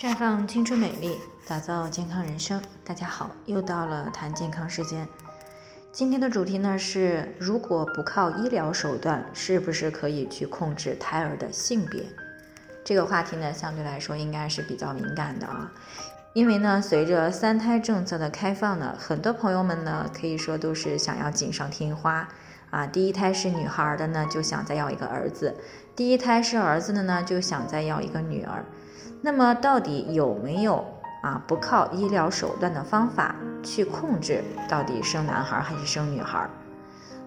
绽放青春美丽，打造健康人生。大家好，又到了谈健康时间。今天的主题呢是：如果不靠医疗手段，是不是可以去控制胎儿的性别？这个话题呢，相对来说应该是比较敏感的啊，因为呢，随着三胎政策的开放呢，很多朋友们呢可以说都是想要锦上添花啊。第一胎是女孩的呢，就想再要一个儿子；第一胎是儿子的呢，就想再要一个女儿。那么到底有没有啊不靠医疗手段的方法去控制到底生男孩还是生女孩？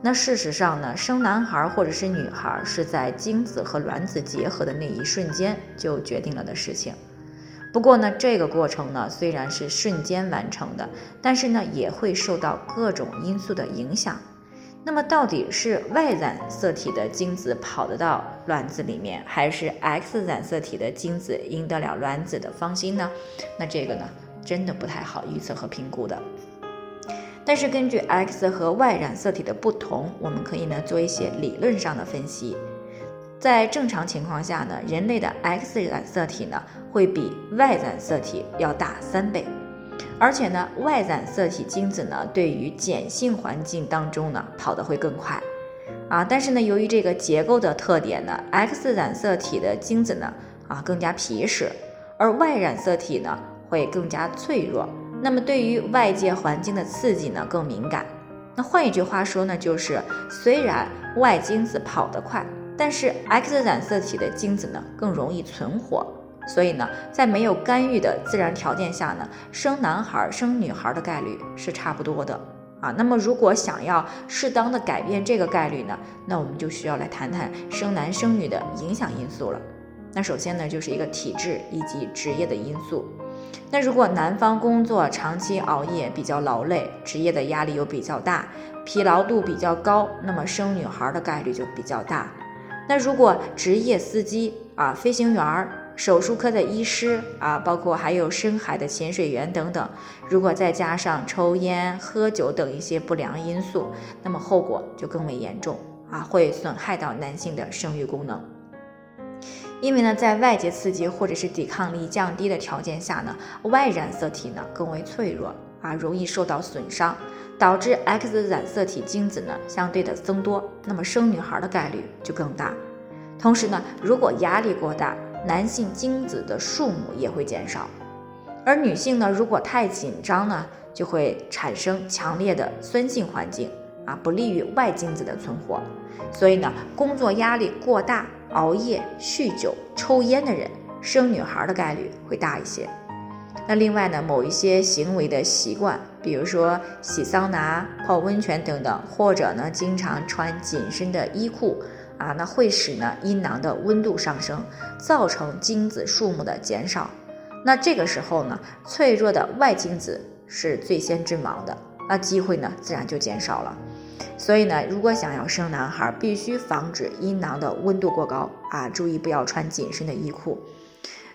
那事实上呢，生男孩或者是女孩是在精子和卵子结合的那一瞬间就决定了的事情。不过呢，这个过程呢虽然是瞬间完成的，但是呢也会受到各种因素的影响。那么到底是 Y 染色体的精子跑得到卵子里面，还是 X 染色体的精子赢得了卵子的芳心呢？那这个呢，真的不太好预测和评估的。但是根据 X 和 Y 染色体的不同，我们可以呢做一些理论上的分析。在正常情况下呢，人类的 X 染色体呢会比 Y 染色体要大三倍。而且呢，Y 染色体精子呢，对于碱性环境当中呢，跑得会更快，啊，但是呢，由于这个结构的特点呢，X 染色体的精子呢，啊，更加皮实，而 Y 染色体呢，会更加脆弱，那么对于外界环境的刺激呢，更敏感。那换一句话说呢，就是虽然 Y 精子跑得快，但是 X 染色体的精子呢，更容易存活。所以呢，在没有干预的自然条件下呢，生男孩生女孩的概率是差不多的啊。那么如果想要适当的改变这个概率呢，那我们就需要来谈谈生男生女的影响因素了。那首先呢，就是一个体质以及职业的因素。那如果男方工作长期熬夜比较劳累，职业的压力又比较大，疲劳度比较高，那么生女孩的概率就比较大。那如果职业司机啊，飞行员儿。手术科的医师啊，包括还有深海的潜水员等等，如果再加上抽烟、喝酒等一些不良因素，那么后果就更为严重啊，会损害到男性的生育功能。因为呢，在外界刺激或者是抵抗力降低的条件下呢，Y 染色体呢更为脆弱啊，容易受到损伤，导致 X 染色体精子呢相对的增多，那么生女孩的概率就更大。同时呢，如果压力过大，男性精子的数目也会减少，而女性呢，如果太紧张呢，就会产生强烈的酸性环境啊，不利于外精子的存活。所以呢，工作压力过大、熬夜、酗酒、抽烟的人，生女孩的概率会大一些。那另外呢，某一些行为的习惯，比如说洗桑拿、泡温泉等等，或者呢，经常穿紧身的衣裤。啊，那会使呢阴囊的温度上升，造成精子数目的减少。那这个时候呢，脆弱的外精子是最先阵亡的，那机会呢自然就减少了。所以呢，如果想要生男孩，必须防止阴囊的温度过高啊，注意不要穿紧身的衣裤。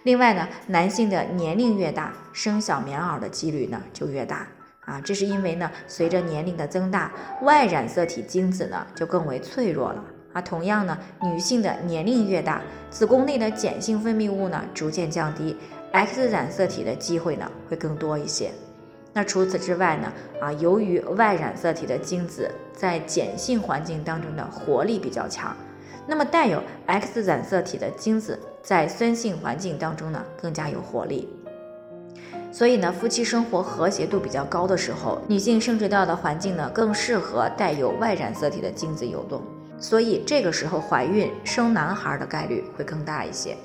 另外呢，男性的年龄越大，生小棉袄的几率呢就越大啊，这是因为呢，随着年龄的增大，Y 染色体精子呢就更为脆弱了。啊，同样呢，女性的年龄越大，子宫内的碱性分泌物呢逐渐降低，X 染色体的机会呢会更多一些。那除此之外呢，啊，由于 Y 染色体的精子在碱性环境当中的活力比较强，那么带有 X 染色体的精子在酸性环境当中呢更加有活力。所以呢，夫妻生活和谐度比较高的时候，女性生殖道的环境呢更适合带有 Y 染色体的精子游动。所以这个时候怀孕生男孩的概率会更大一些。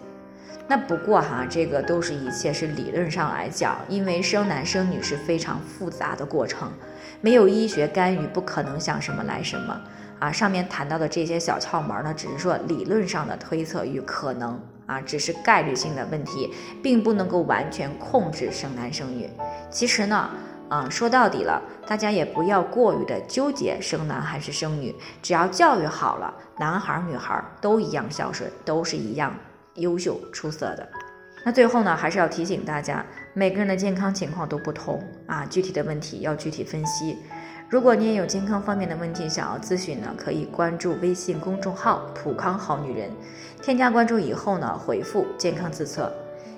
那不过哈，这个都是一切是理论上来讲，因为生男生女是非常复杂的过程，没有医学干预，不可能想什么来什么啊。上面谈到的这些小窍门呢，只是说理论上的推测与可能啊，只是概率性的问题，并不能够完全控制生男生女。其实呢。啊，说到底了，大家也不要过于的纠结生男还是生女，只要教育好了，男孩女孩都一样孝顺，都是一样优秀出色的。那最后呢，还是要提醒大家，每个人的健康情况都不同啊，具体的问题要具体分析。如果你也有健康方面的问题想要咨询呢，可以关注微信公众号“普康好女人”，添加关注以后呢，回复“健康自测”。